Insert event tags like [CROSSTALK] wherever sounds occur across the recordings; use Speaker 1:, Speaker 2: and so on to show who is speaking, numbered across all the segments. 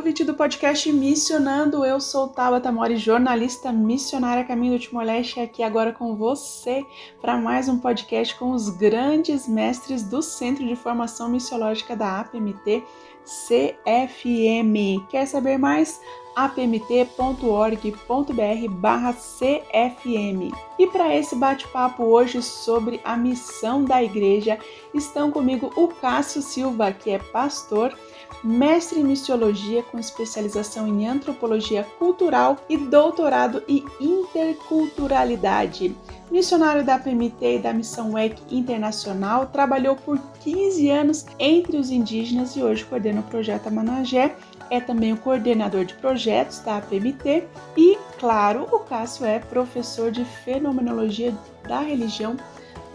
Speaker 1: Ouvinte do podcast Missionando. Eu sou Tabata Mori, jornalista missionária Caminho do Timor-Leste, aqui agora com você para mais um podcast com os grandes mestres do Centro de Formação Missiológica da APMT CFM. Quer saber mais? apmt.org.br/cfm. E para esse bate-papo hoje sobre a missão da igreja, estão comigo o Cássio Silva, que é pastor mestre em missiologia com especialização em antropologia cultural e doutorado em interculturalidade. Missionário da PMT e da Missão WEC Internacional, trabalhou por 15 anos entre os indígenas e hoje coordena o projeto Amanagé. É também o coordenador de projetos da APMT e, claro, o Cássio é professor de fenomenologia da religião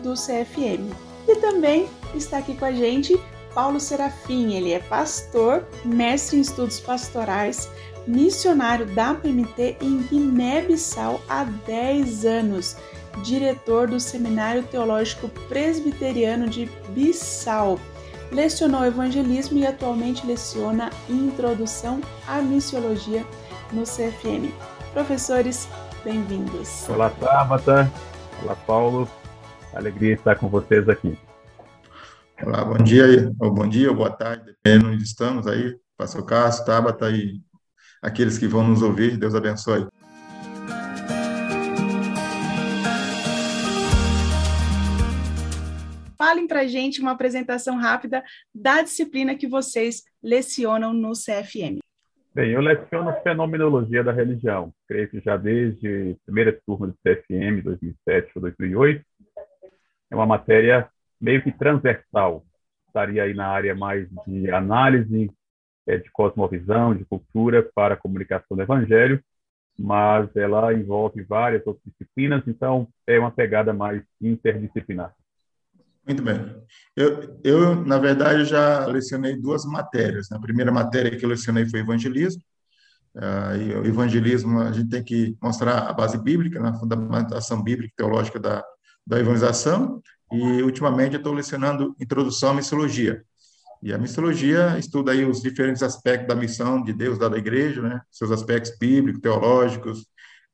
Speaker 1: do CFM. E também está aqui com a gente Paulo Serafim. Ele é pastor, mestre em estudos pastorais, missionário da PMT em Guiné-Bissau há 10 anos, diretor do Seminário Teológico Presbiteriano de Bissau. Lecionou evangelismo e atualmente leciona Introdução à Missiologia no CFM. Professores, bem-vindos.
Speaker 2: Olá, Tabata. Olá, Paulo. Alegria estar com vocês aqui.
Speaker 3: Olá, bom dia, ou bom dia, ou boa tarde, dependendo onde estamos aí. Pastor Cássio, Tabata e aqueles que vão nos ouvir, Deus abençoe.
Speaker 1: Falem para gente uma apresentação rápida da disciplina que vocês lecionam no CFM.
Speaker 2: Bem, eu leciono Fenomenologia da Religião, creio que já desde a primeira turma do CFM, 2007 ou 2008. É uma matéria meio que transversal. Estaria aí na área mais de análise, é, de cosmovisão, de cultura para a comunicação do evangelho, mas ela envolve várias outras disciplinas, então é uma pegada mais interdisciplinar.
Speaker 3: Muito bem. Eu, eu, na verdade, já lecionei duas matérias. A primeira matéria que eu lecionei foi evangelismo. Uh, e o evangelismo, a gente tem que mostrar a base bíblica, na né, fundamentação bíblica e teológica da, da evangelização. E, ultimamente, estou lecionando Introdução à Missiologia. E a missiologia estuda aí os diferentes aspectos da missão de Deus à igreja, né? seus aspectos bíblicos, teológicos,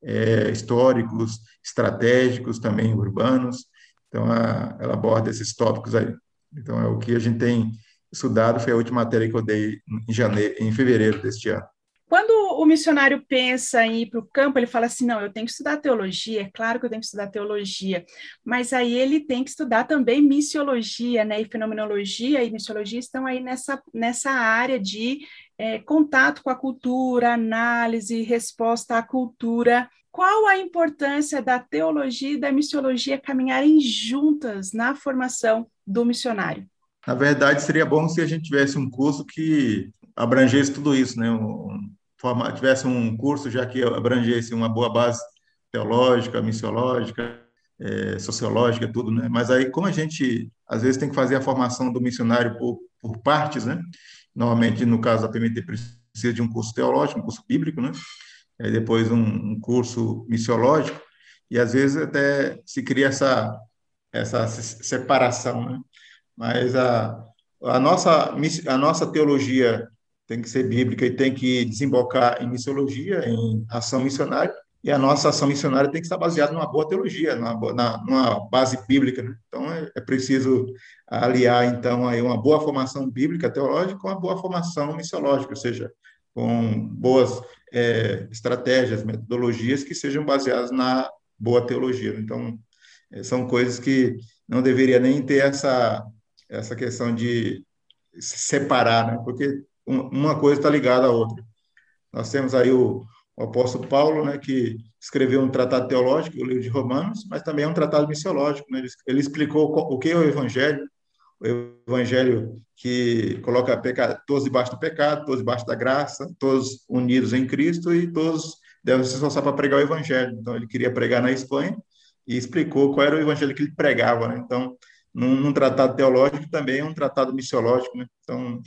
Speaker 3: é, históricos, estratégicos, também urbanos. Então, a, ela aborda esses tópicos aí. Então, é o que a gente tem estudado, foi a última matéria que eu dei em, janeiro, em fevereiro deste ano.
Speaker 1: Missionário pensa em ir para o campo, ele fala assim: não, eu tenho que estudar teologia, é claro que eu tenho que estudar teologia, mas aí ele tem que estudar também missiologia, né? E fenomenologia e missiologia estão aí nessa, nessa área de é, contato com a cultura, análise, resposta à cultura. Qual a importância da teologia e da missiologia caminharem juntas na formação do missionário?
Speaker 3: Na verdade, seria bom se a gente tivesse um curso que abrangesse tudo isso, né? Um, forma, tivesse um curso já que abrangesse uma boa base teológica, missiológica, é, sociológica, tudo, né? Mas aí, como a gente às vezes tem que fazer a formação do missionário por, por partes, né? Normalmente, no caso da PMT, precisa de um curso teológico, um curso bíblico, né? Aí depois um, um curso missiológico, e às vezes até se cria essa, essa separação, né? Mas a, a, nossa, a nossa teologia tem que ser bíblica e tem que desembocar em missiologia, em ação missionária, e a nossa ação missionária tem que estar baseada numa boa teologia, numa, na, numa base bíblica. Né? Então, é, é, preciso aliar, então, aí uma boa formação bíblica, teológica, com uma boa formação missiológica, ou seja, com boas é, estratégias, metodologias que sejam baseadas na boa teologia. Então, é, são coisas que não deveria nem ter essa, essa questão de se separar, né? porque uma coisa está ligada à outra. Nós temos aí o, o, apóstolo Paulo, né, que escreveu um tratado teológico, o livro de Romanos, mas também é um tratado missiológico. Né? Ele, ele explicou o que é o evangelho, o evangelho que coloca peca, todos debaixo do pecado, todos debaixo da graça, todos unidos em Cristo e todos deve se esforçar para pregar o evangelho. Então, ele queria pregar na Espanha e explicou qual era o evangelho que ele pregava. Né? Então, num, num, tratado teológico também é um tratado missiológico. Né? Então,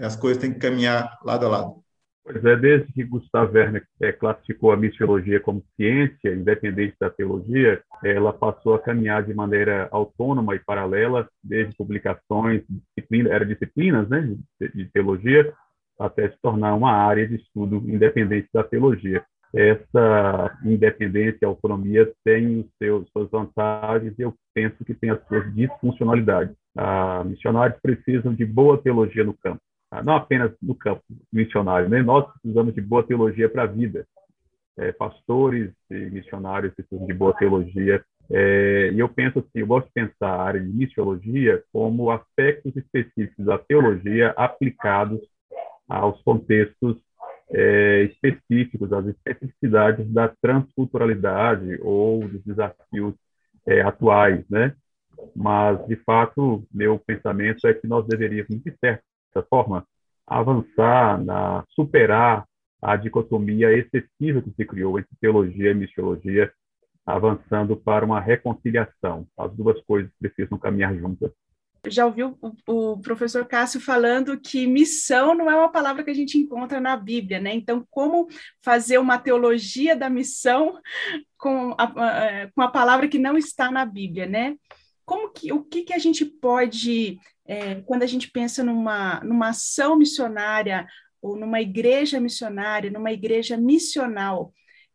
Speaker 3: as coisas têm que caminhar lado a lado.
Speaker 2: Pois é, desde que Gustav Werner é, classificou a missiologia como ciência, independente da teologia, ela passou a caminhar de maneira autônoma e paralela, desde publicações, disciplina, era disciplinas né, de, de teologia, até se tornar uma área de estudo independente da teologia. Essa independência e autonomia tem os seus, suas vantagens e eu penso que tem as suas disfuncionalidades. Ah, missionários precisam de boa teologia no campo não apenas no campo missionário, né? nós precisamos de boa teologia para a vida. É, pastores e missionários precisam de boa teologia. É, e eu penso assim, eu gosto de pensar a área de missiologia como aspectos específicos da teologia aplicados aos contextos é, específicos, às especificidades da transculturalidade ou dos desafios é, atuais, né? Mas, de fato, meu pensamento é que nós deveríamos, de certa certa forma, avançar, na, superar a dicotomia excessiva que se criou entre teologia e missiologia, avançando para uma reconciliação. As duas coisas precisam caminhar juntas.
Speaker 1: Já ouviu o, o professor Cássio falando que missão não é uma palavra que a gente encontra na Bíblia, né? Então, como fazer uma teologia da missão com a, com a palavra que não está na Bíblia, né? Como que, o que, que a gente pode é, quando a gente pensa numa, numa ação missionária ou numa igreja missionária, numa igreja missional,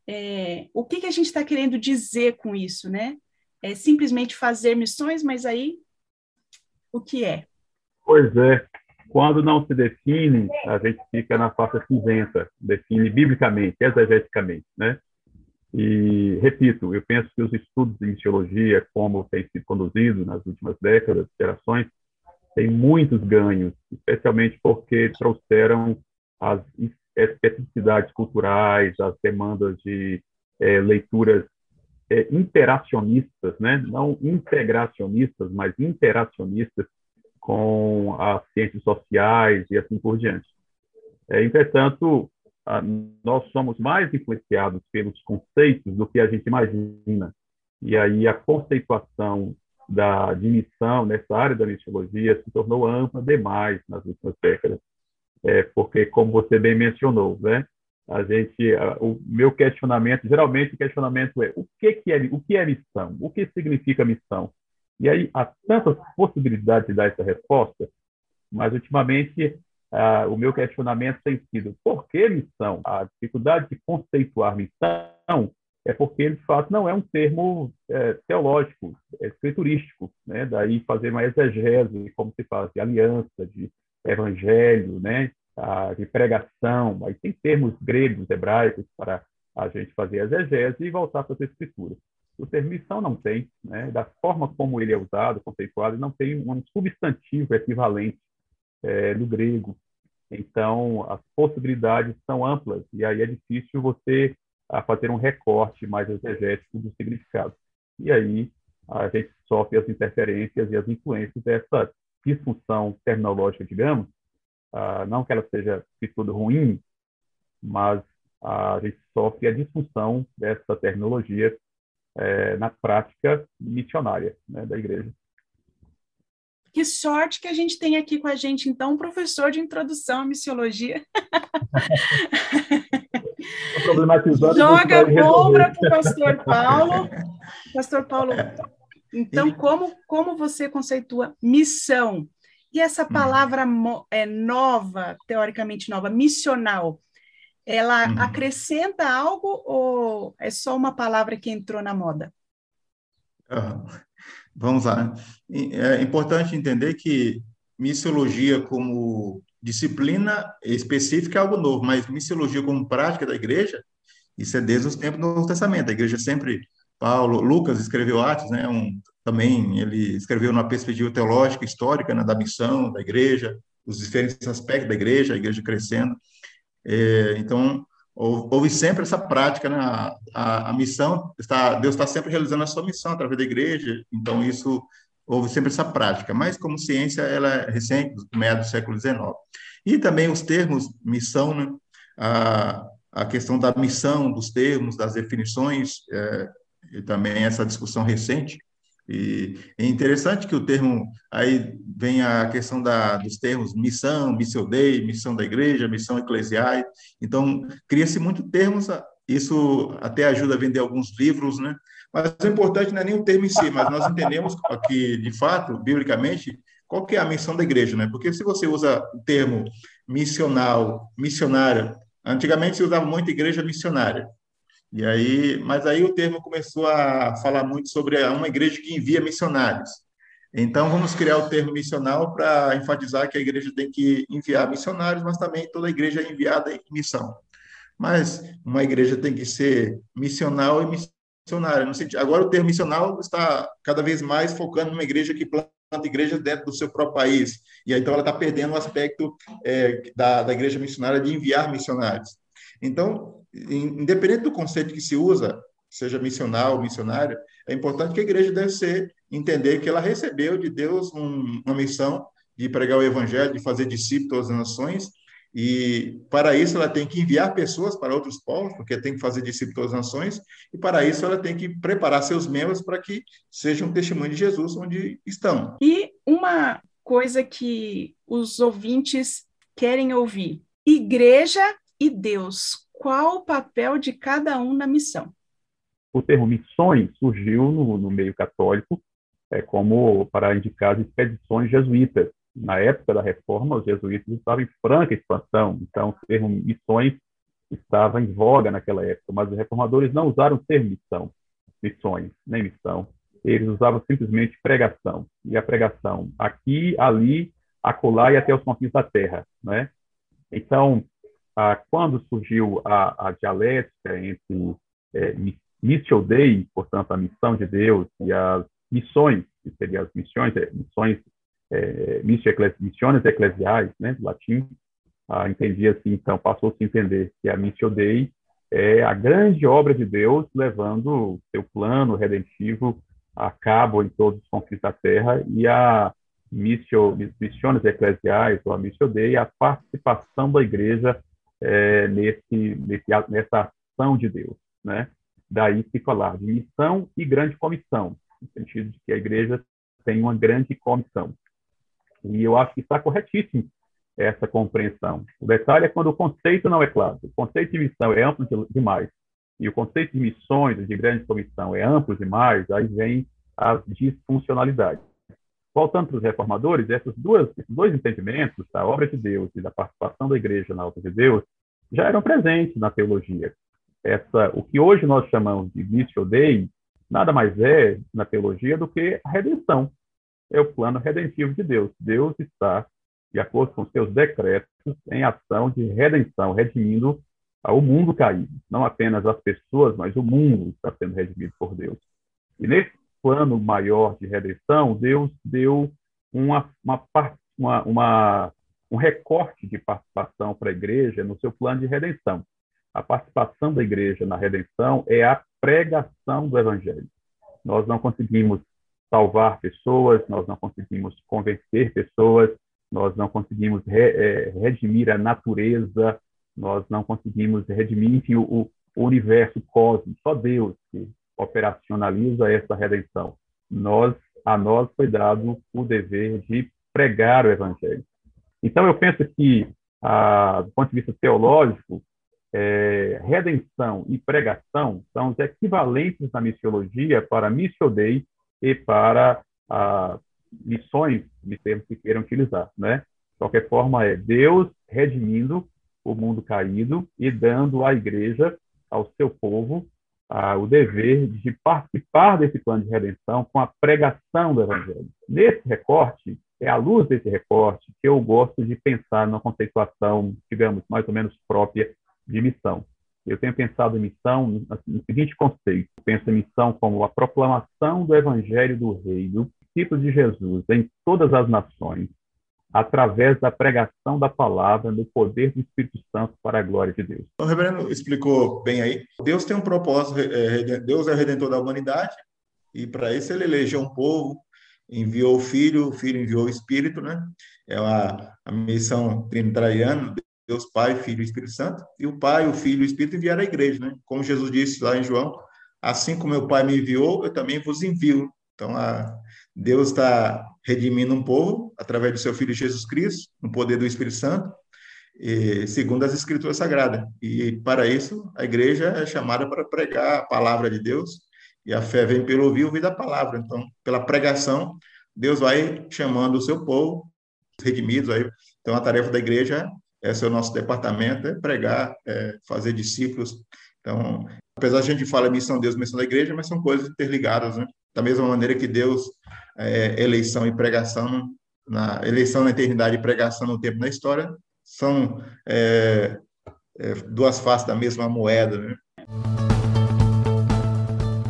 Speaker 1: é, o que, que a gente está querendo dizer com isso, né? É simplesmente fazer missões, mas aí o que é?
Speaker 2: Pois é, quando não se define, a gente fica na faixa cinzenta, define biblicamente, exegeticamente, né? E, repito, eu penso que os estudos de missiologia, como tem sido conduzido nas últimas décadas, gerações, tem muitos ganhos, especialmente porque trouxeram as especificidades culturais, as demandas de é, leituras é, interacionistas, né? não integracionistas, mas interacionistas com as ciências sociais e assim por diante. É, entretanto, a, nós somos mais influenciados pelos conceitos do que a gente imagina. E aí a conceituação da, de missão nessa área da missiologia se tornou ampla demais nas últimas décadas. É, porque, como você bem mencionou, né, a gente, a, o meu questionamento, geralmente o questionamento é o que, que é o que é missão, o que significa missão. E aí há tantas possibilidades de dar essa resposta, mas ultimamente ah, o meu questionamento tem sido por que missão? A dificuldade de conceituar missão é porque ele, de fato, não é um termo é, teológico, é escriturístico, né? Daí fazer uma exegese, como se faz, de aliança, de evangelho, né? de pregação, aí tem termos gregos, hebraicos para a gente fazer exegese e voltar para as escrituras. O termo missão não tem, né? Da forma como ele é usado, conceituado, não tem um substantivo equivalente é, no grego. Então, as possibilidades são amplas e aí é difícil você a fazer um recorte mais exegético do significado. E aí a gente sofre as interferências e as influências dessa disfunção terminológica, digamos, uh, não que ela seja de tudo ruim, mas a gente sofre a disfunção dessa terminologia é, na prática missionária né, da igreja.
Speaker 1: Que sorte que a gente tem aqui com a gente, então, um professor de introdução à missiologia. [LAUGHS] Joga bomba para o pastor Paulo. [LAUGHS] Pastor Paulo, então, como, como você conceitua missão? E essa hum. palavra é nova, teoricamente nova, missional, ela uhum. acrescenta algo ou é só uma palavra que entrou na moda?
Speaker 3: Uhum. Vamos lá. É importante entender que missiologia como disciplina específica é algo novo, mas missiologia como prática da igreja, isso é desde os tempos do Novo Testamento. A igreja sempre, Paulo, Lucas escreveu Atos, né? Um, também ele escreveu na perspectiva teológica, histórica, né, da missão da igreja, os diferentes aspectos da igreja, a igreja crescendo. É, então, houve sempre essa prática, né? A, a, a, missão está, Deus está sempre realizando a sua missão através da igreja. Então isso houve sempre essa prática. Mas como ciência, ela é recente, do meio do século XIX. E também os termos missão, né? Ah, a questão da missão, dos termos, das definições, é, e também essa discussão recente. E é interessante que o termo, aí vem a questão da, dos termos missão, missão dei, missão da igreja, missão eclesiais. Então, cria-se muito termos, isso até ajuda a vender alguns livros, né? Mas o importante não é nem o termo em si, mas nós entendemos que, de fato, biblicamente, qual que é a missão da igreja, né? Porque se você usa o termo missional, missionária, antigamente se usava muito igreja missionária. E aí, mas aí o termo começou a falar muito sobre uma igreja que envia missionários. Então vamos criar o termo missional para enfatizar que a igreja tem que enviar missionários, mas também toda igreja é enviada em missão. Mas uma igreja tem que ser missional e missionária. Agora o termo missional está cada vez mais focando numa igreja que planta igrejas dentro do seu próprio país. E aí, então ela está perdendo o aspecto é, da, da igreja missionária de enviar missionários. Então, independente do conceito que se usa, seja missional ou missionária, é importante que a igreja deve ser entender que ela recebeu de Deus um, uma missão de pregar o evangelho, de fazer discípulos das nações, e para isso ela tem que enviar pessoas para outros povos, porque tem que fazer discípulos das nações, e para isso ela tem que preparar seus membros para que sejam um testemunho de Jesus onde estão.
Speaker 1: E uma coisa que os ouvintes querem ouvir: igreja e Deus. Qual o papel de cada um na missão?
Speaker 2: O termo missões surgiu no, no meio católico é, como para indicar as expedições jesuítas na época da reforma, os jesuítas estavam em franca expansão, então o termo missões estava em voga naquela época, mas os reformadores não usaram o termo missão, missões, nem missão. Eles usavam simplesmente pregação. E a pregação aqui, ali, acolá e até os confins da terra, né? Então, ah, quando surgiu a, a dialética entre é, Missio Dei, portanto, a missão de Deus, e as missões, que seriam as missões, é, missões é, missiones eclesiais, né, do latim, ah, entendia assim, então passou-se a entender que a Missio Dei é a grande obra de Deus levando seu plano redentivo a cabo em todos os conflitos da terra e a missio, missiones eclesiais, ou a Missio Dei, a participação da igreja é, nesse, nesse, nessa ação de Deus, né? Daí se falar de missão e grande comissão, no sentido de que a igreja tem uma grande comissão. E eu acho que está corretíssimo essa compreensão. O detalhe é quando o conceito não é claro. O conceito de missão é amplo demais e o conceito de missões, de grande comissão, é amplo demais, aí vem as disfuncionalidades. Voltando para os reformadores, essas duas, esses dois entendimentos, da obra de Deus e da participação da igreja na obra de Deus, já eram presentes na teologia. Essa, o que hoje nós chamamos de missio dei, nada mais é, na teologia, do que a redenção é o plano redentivo de Deus. Deus está, de acordo com seus decretos, em ação de redenção, redimindo o mundo caído. Não apenas as pessoas, mas o mundo está sendo redimido por Deus. E nesse plano maior de redenção, Deus deu uma, uma, uma, uma um recorte de participação para a igreja no seu plano de redenção. A participação da igreja na redenção é a pregação do evangelho. Nós não conseguimos salvar pessoas, nós não conseguimos convencer pessoas, nós não conseguimos re, é, redimir a natureza, nós não conseguimos redimir enfim, o, o universo cósmico, só Deus que operacionaliza essa redenção. Nós, a nós foi dado o dever de pregar o evangelho. Então, eu penso que, ah, do ponto de vista teológico, é, redenção e pregação são os equivalentes na missiologia para missio dei e para ah, missões, de termos que queiram utilizar, né? De qualquer forma, é Deus redimindo o mundo caído e dando à igreja, ao seu povo, ah, o dever de participar desse plano de redenção com a pregação do evangelho. Nesse recorte, é à luz desse recorte que eu gosto de pensar numa conceituação, digamos, mais ou menos própria de missão. Eu tenho pensado em missão no seguinte conceito: penso em missão como a proclamação do Evangelho do Reino, tipo de Jesus em todas as nações, através da pregação da palavra no poder do Espírito Santo para a glória de Deus.
Speaker 3: O reverendo explicou bem aí. Deus tem um propósito, é, Deus é o redentor da humanidade, e para isso ele elegeu um povo, enviou o Filho, o Filho enviou o Espírito, né? É a, a missão trinitariana, Deus Pai, Filho e Espírito Santo, e o Pai, o Filho e o Espírito enviaram a igreja, né? Como Jesus disse lá em João, assim como meu Pai me enviou, eu também vos envio. Então, a, Deus está redimindo um povo através do seu Filho Jesus Cristo, no poder do Espírito Santo, e, segundo as Escrituras Sagradas. E, para isso, a igreja é chamada para pregar a palavra de Deus, e a fé vem pelo ouvir, ouvir da palavra. Então, pela pregação, Deus vai chamando o seu povo, redimidos. Aí. Então, a tarefa da igreja, esse é o nosso departamento, é pregar, é fazer discípulos. Então, apesar de a gente falar missão de Deus, missão da igreja, mas são coisas interligadas, né? Da mesma maneira que Deus, é, eleição e pregação, na eleição na eternidade e pregação no tempo na história, são é, é, duas faces da mesma moeda, né?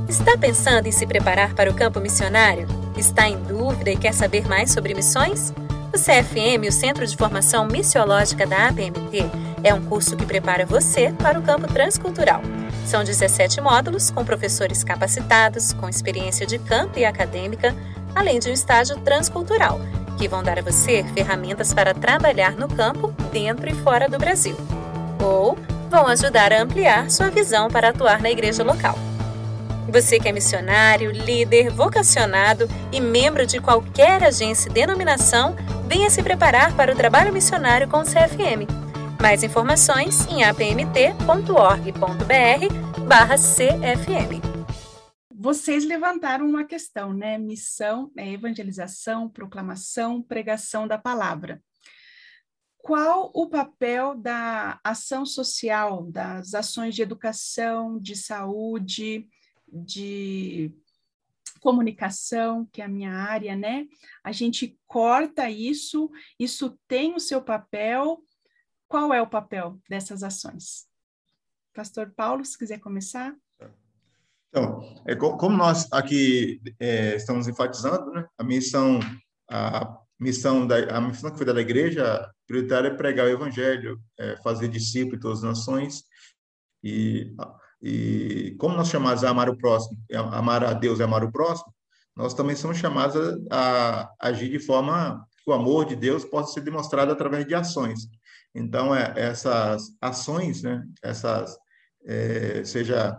Speaker 4: Está pensando em se preparar para o campo missionário? Está em dúvida e quer saber mais sobre missões? O CFM, o Centro de Formação Missiológica da APMT, é um curso que prepara você para o campo transcultural. São 17 módulos com professores capacitados, com experiência de campo e acadêmica, além de um estágio transcultural, que vão dar a você ferramentas para trabalhar no campo dentro e fora do Brasil. Ou vão ajudar a ampliar sua visão para atuar na igreja local. Você que é missionário, líder, vocacionado e membro de qualquer agência e denominação, venha se preparar para o trabalho missionário com o CFM. Mais informações em apmt.org.br/cfm.
Speaker 1: Vocês levantaram uma questão, né? Missão, né? evangelização, proclamação, pregação da palavra. Qual o papel da ação social, das ações de educação, de saúde, de comunicação, que é a minha área, né? A gente corta isso, isso tem o seu papel. Qual é o papel dessas ações? Pastor Paulo, se quiser começar.
Speaker 3: Então, é, como nós aqui é, estamos enfatizando, né, a missão, a missão da a missão que foi da igreja prioritária é pregar o evangelho, é, fazer discípulos de todas as nações e e como nós chamados a amar o próximo, amar a Deus e amar o próximo, nós também somos chamados a, a agir de forma que o amor de Deus possa ser demonstrado através de ações. Então, é, essas ações, né, essas, é, seja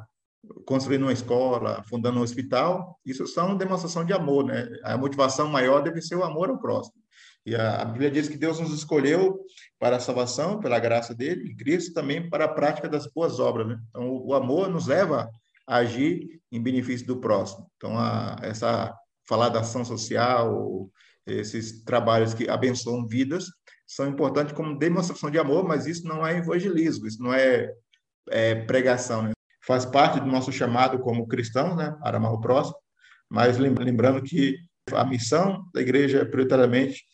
Speaker 3: construindo uma escola, fundando um hospital, isso são demonstração de amor, né? A motivação maior deve ser o amor ao próximo. E a, a Bíblia diz que Deus nos escolheu para a salvação, pela graça dele, e Cristo também para a prática das boas obras. Né? Então, o, o amor nos leva a agir em benefício do próximo. Então, a, essa falar da ação social, esses trabalhos que abençoam vidas, são importantes como demonstração de amor, mas isso não é evangelismo, isso não é, é pregação. Né? Faz parte do nosso chamado como cristãos, né, para amar o próximo, mas lembrando que a missão da igreja prioritariamente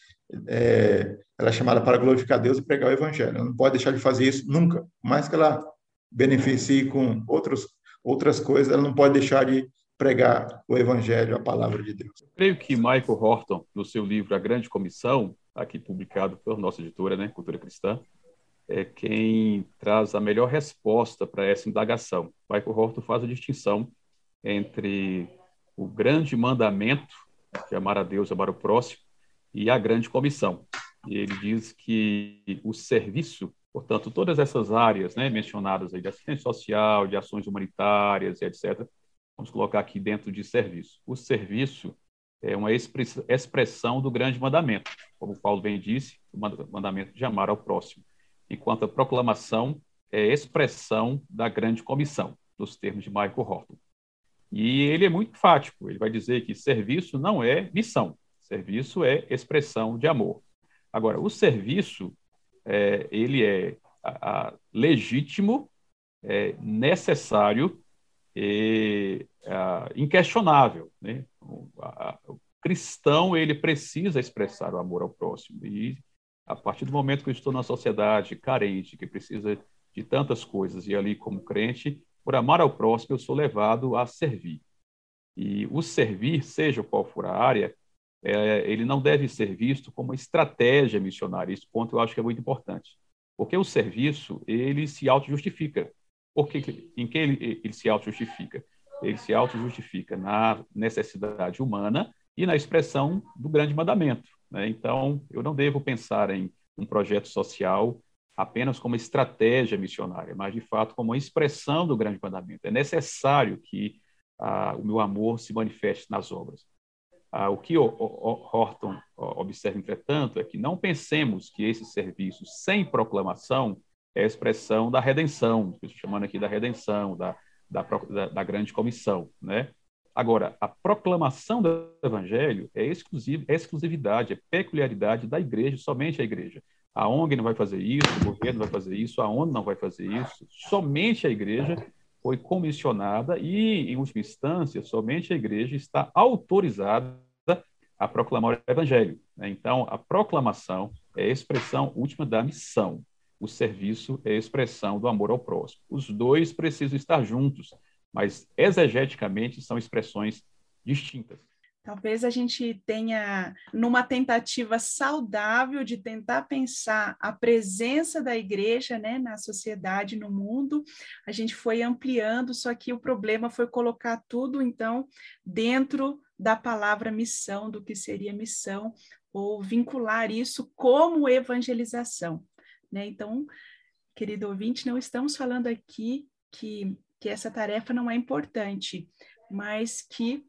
Speaker 3: é, ela é chamada para glorificar Deus e pregar o Evangelho. Ela não pode deixar de fazer isso nunca. Mais que ela beneficie com outros, outras coisas, ela não pode deixar de pregar o Evangelho, a palavra de Deus.
Speaker 2: Eu creio que Michael Horton, no seu livro A Grande Comissão, aqui publicado pela nossa editora, né, Cultura Cristã, é quem traz a melhor resposta para essa indagação. Michael Horton faz a distinção entre o grande mandamento, de amar a Deus amar o próximo, e a grande comissão. E ele diz que o serviço, portanto, todas essas áreas né, mencionadas aí, de assistência social, de ações humanitárias, etc., vamos colocar aqui dentro de serviço. O serviço é uma expressão do grande mandamento, como Paulo bem disse, o mandamento de amar ao próximo, enquanto a proclamação é expressão da grande comissão, nos termos de Michael Horton. E ele é muito enfático, ele vai dizer que serviço não é missão, Serviço é expressão de amor. Agora, o serviço, é, ele é a, a legítimo, é, necessário e inquestionável. Né? O, a, o cristão, ele precisa expressar o amor ao próximo. E a partir do momento que eu estou na sociedade carente, que precisa de tantas coisas, e ali como crente, por amar ao próximo, eu sou levado a servir. E o servir, seja qual for a área, é, ele não deve ser visto como estratégia missionária. Esse ponto eu acho que é muito importante. Porque o serviço, ele se auto-justifica. Porque, em que ele, ele se auto-justifica? Ele se auto-justifica na necessidade humana e na expressão do grande mandamento. Né? Então, eu não devo pensar em um projeto social apenas como estratégia missionária, mas de fato como uma expressão do grande mandamento. É necessário que ah, o meu amor se manifeste nas obras. Ah, o que o, o, Horton observa, entretanto, é que não pensemos que esse serviço sem proclamação é a expressão da redenção, chamando aqui da redenção, da, da, da, grande comissão, né? Agora, a proclamação do evangelho é, exclusiv, é exclusividade, é peculiaridade da igreja, somente a igreja. A ONG não vai fazer isso, o governo vai fazer isso, a ONU não vai fazer isso. Somente a igreja foi comissionada e, em última instância, somente a igreja está autorizada a proclamar o evangelho. Né? Então, a proclamação é a expressão última da missão. O serviço é a expressão do amor ao próximo. Os dois precisam estar juntos, mas exegeticamente são expressões distintas.
Speaker 1: Talvez a gente tenha, numa tentativa saudável de tentar pensar a presença da igreja né, na sociedade, no mundo, a gente foi ampliando, só que o problema foi colocar tudo, então, dentro da palavra missão, do que seria missão, ou vincular isso como evangelização. Né? Então, querido ouvinte, não estamos falando aqui que, que essa tarefa não é importante, mas que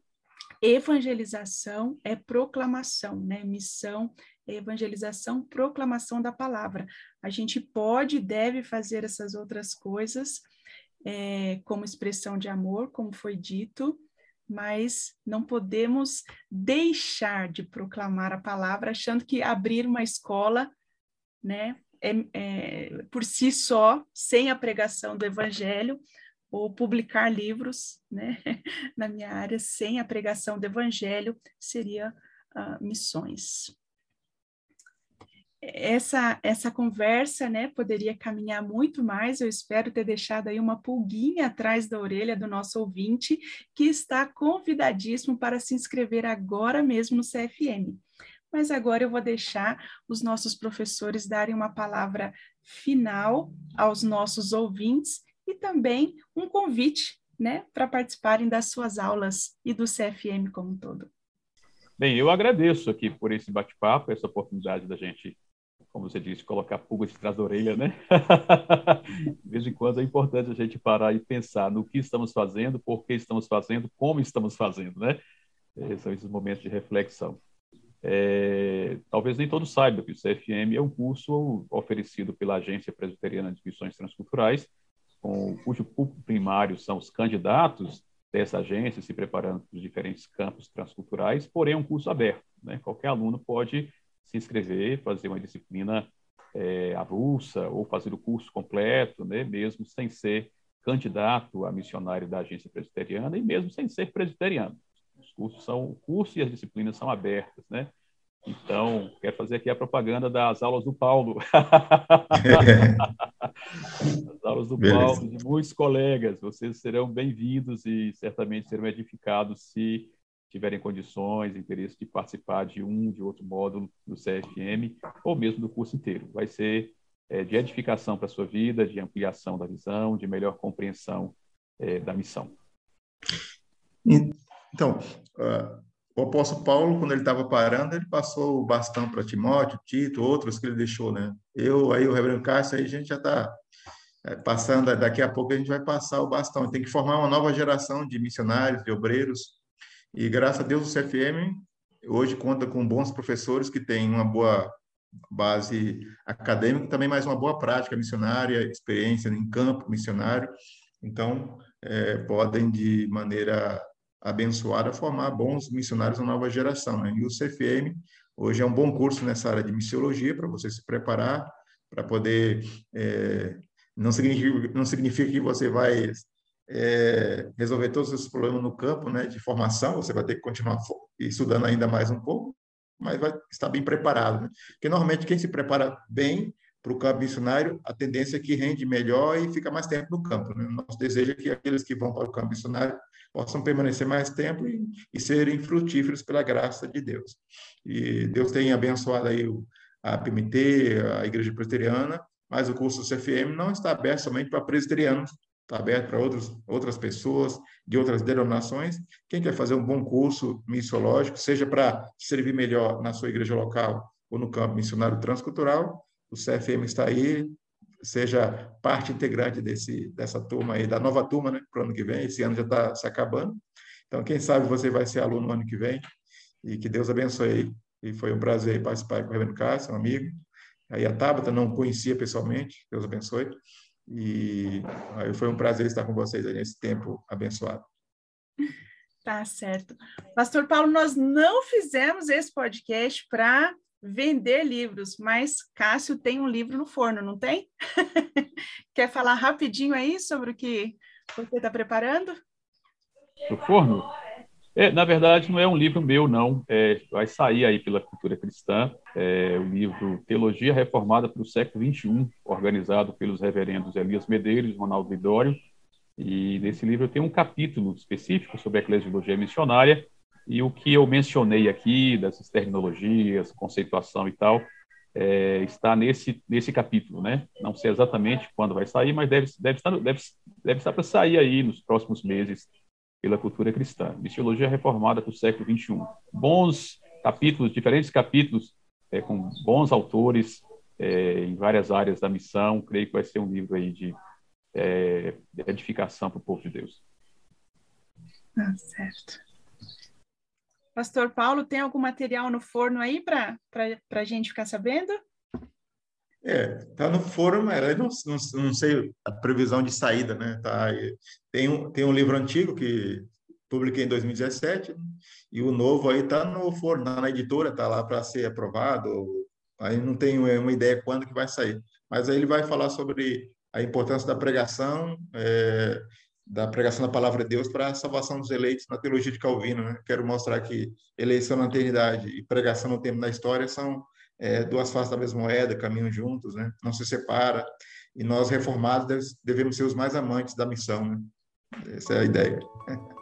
Speaker 1: evangelização é proclamação, né? Missão é evangelização, proclamação da palavra. A gente pode e deve fazer essas outras coisas é, como expressão de amor, como foi dito, mas não podemos deixar de proclamar a palavra achando que abrir uma escola, né, é, é, por si só, sem a pregação do evangelho, ou publicar livros, né, [LAUGHS] na minha área, sem a pregação do evangelho, seria uh, missões. Essa, essa conversa, né, poderia caminhar muito mais, eu espero ter deixado aí uma pulguinha atrás da orelha do nosso ouvinte, que está convidadíssimo para se inscrever agora mesmo no CFM. Mas agora eu vou deixar os nossos professores darem uma palavra final aos nossos ouvintes e também um convite né, para participarem das suas aulas e do CFM como um todo.
Speaker 2: Bem, eu agradeço aqui por esse bate-papo, essa oportunidade da gente, como você disse, colocar pulgas atrás da orelha, né? [LAUGHS] de vez em quando é importante a gente parar e pensar no que estamos fazendo, por que estamos fazendo, como estamos fazendo, né? É, são esses momentos de reflexão. É, talvez nem todos saibam que o CFM é um curso oferecido pela Agência Presbiteriana de Missões Transculturais, com, cujo público primário são os candidatos dessa agência se preparando para os diferentes campos transculturais, porém é um curso aberto. Né? Qualquer aluno pode se inscrever, fazer uma disciplina é, avulsa ou fazer o curso completo, né? mesmo sem ser candidato a missionário da agência presbiteriana e mesmo sem ser presbiteriano. Os cursos são, o curso e as disciplinas são abertas, né? Então, quero fazer aqui a propaganda das aulas do Paulo. [LAUGHS] As aulas do Beleza. Paulo, de muitos colegas. Vocês serão bem-vindos e certamente serão edificados se tiverem condições, interesse de participar de um, de outro módulo do CFM, ou mesmo do curso inteiro. Vai ser é, de edificação para a sua vida, de ampliação da visão, de melhor compreensão é, da missão.
Speaker 3: Então, uh, o apóstolo Paulo, quando ele estava parando, ele passou o bastão para Timóteo, Tito, outros que ele deixou, né? Eu, aí o Reverendo Cássio, aí a gente já está é, passando, daqui a pouco a gente vai passar o bastão. Tem que formar uma nova geração de missionários, de obreiros. E graças a Deus o CFM hoje conta com bons professores que têm uma boa base acadêmica, também mais uma boa prática missionária, experiência em campo missionário. Então, é, podem de maneira abençoada formar bons missionários da nova geração. Né? E o CFM hoje é um bom curso nessa área de missiologia para você se preparar para poder é, não significa não significa que você vai é, resolver todos esses problemas no campo, né, de formação. Você vai ter que continuar estudando ainda mais um pouco, mas vai estar bem preparado. Né? Porque normalmente quem se prepara bem para o campo missionário, a tendência é que rende melhor e fica mais tempo no campo. Né? Nosso desejo é que aqueles que vão para o campo missionário possam permanecer mais tempo e, e serem frutíferos pela graça de Deus. E Deus tem abençoado aí a PMT, a Igreja Presbiteriana, mas o curso CFM não está aberto somente para presbiterianos, está aberto para outros, outras pessoas de outras denominações. Quem quer fazer um bom curso missiológico, seja para servir melhor na sua igreja local ou no campo missionário transcultural, o CFM está aí seja parte integrante desse, dessa turma aí, da nova turma, né, para o ano que vem. Esse ano já está se acabando. Então, quem sabe você vai ser aluno no ano que vem. E que Deus abençoe aí. E foi um prazer participar com o Reverendo Cássio, um amigo. Aí a Tabata não conhecia pessoalmente, Deus abençoe. E aí foi um prazer estar com vocês aí nesse tempo abençoado.
Speaker 1: Tá certo. Pastor Paulo, nós não fizemos esse podcast para vender livros, mas Cássio tem um livro no forno, não tem? [LAUGHS] Quer falar rapidinho aí sobre o que você está preparando?
Speaker 2: No forno? É, na verdade, não é um livro meu, não. É, vai sair aí pela Cultura Cristã. É o livro Teologia Reformada para o Século XXI, organizado pelos reverendos Elias Medeiros e Ronaldo Vidório. E nesse livro eu tenho um capítulo específico sobre a eclesiologia missionária e o que eu mencionei aqui, dessas terminologias, conceituação e tal, é, está nesse, nesse capítulo, né? Não sei exatamente quando vai sair, mas deve, deve estar, deve, deve estar para sair aí nos próximos meses pela cultura cristã. Missiologia reformada para o século XXI. Bons capítulos, diferentes capítulos, é, com bons autores é, em várias áreas da missão. Creio que vai ser um livro aí de, é, de edificação para o povo de Deus.
Speaker 1: Ah, certo. Pastor Paulo, tem algum material no forno aí para a gente ficar sabendo?
Speaker 3: É, tá no forno, mas não, não, não sei a previsão de saída, né? Tá, tem, um, tem um livro antigo que publiquei em 2017 e o novo aí tá no forno, tá na editora, tá lá para ser aprovado. Aí não tenho é, uma ideia quando que vai sair, mas aí ele vai falar sobre a importância da pregação, é, da pregação da palavra de Deus para a salvação dos eleitos na teologia de Calvino. Né? Quero mostrar que eleição na eternidade e pregação no tempo da história são é, duas faces da mesma moeda, caminham juntos, né? não se separa. E nós, reformados, devemos ser os mais amantes da missão. Né? Essa é a ideia. [LAUGHS]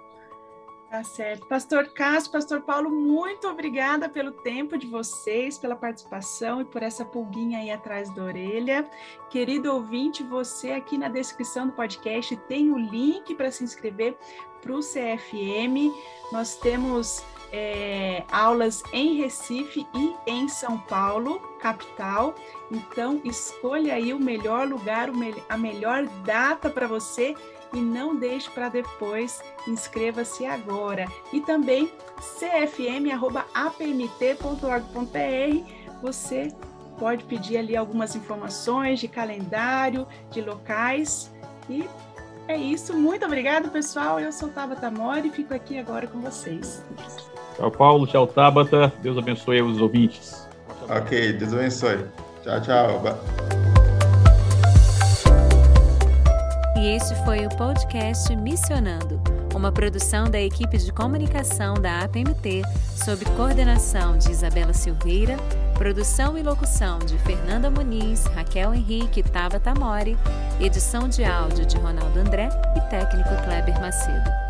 Speaker 1: Tá certo. Pastor Cássio, Pastor Paulo, muito obrigada pelo tempo de vocês, pela participação e por essa pulguinha aí atrás da orelha. Querido ouvinte, você aqui na descrição do podcast tem o link para se inscrever para o CFM. Nós temos é, aulas em Recife e em São Paulo, capital. Então, escolha aí o melhor lugar, a melhor data para você e não deixe para depois, inscreva-se agora. E também cfm.apmt.org.br, você pode pedir ali algumas informações de calendário, de locais. E é isso. Muito obrigada, pessoal. Eu sou Tabata Mori e fico aqui agora com vocês.
Speaker 2: Tchau, Paulo. Tchau, Tabata. Deus abençoe os ouvintes.
Speaker 3: Ok, Deus abençoe. Tchau, tchau.
Speaker 4: Este foi o podcast Missionando, uma produção da equipe de comunicação da APMT, sob coordenação de Isabela Silveira, produção e locução de Fernanda Muniz, Raquel Henrique e Tava Tamori, edição de áudio de Ronaldo André e técnico Kleber Macedo.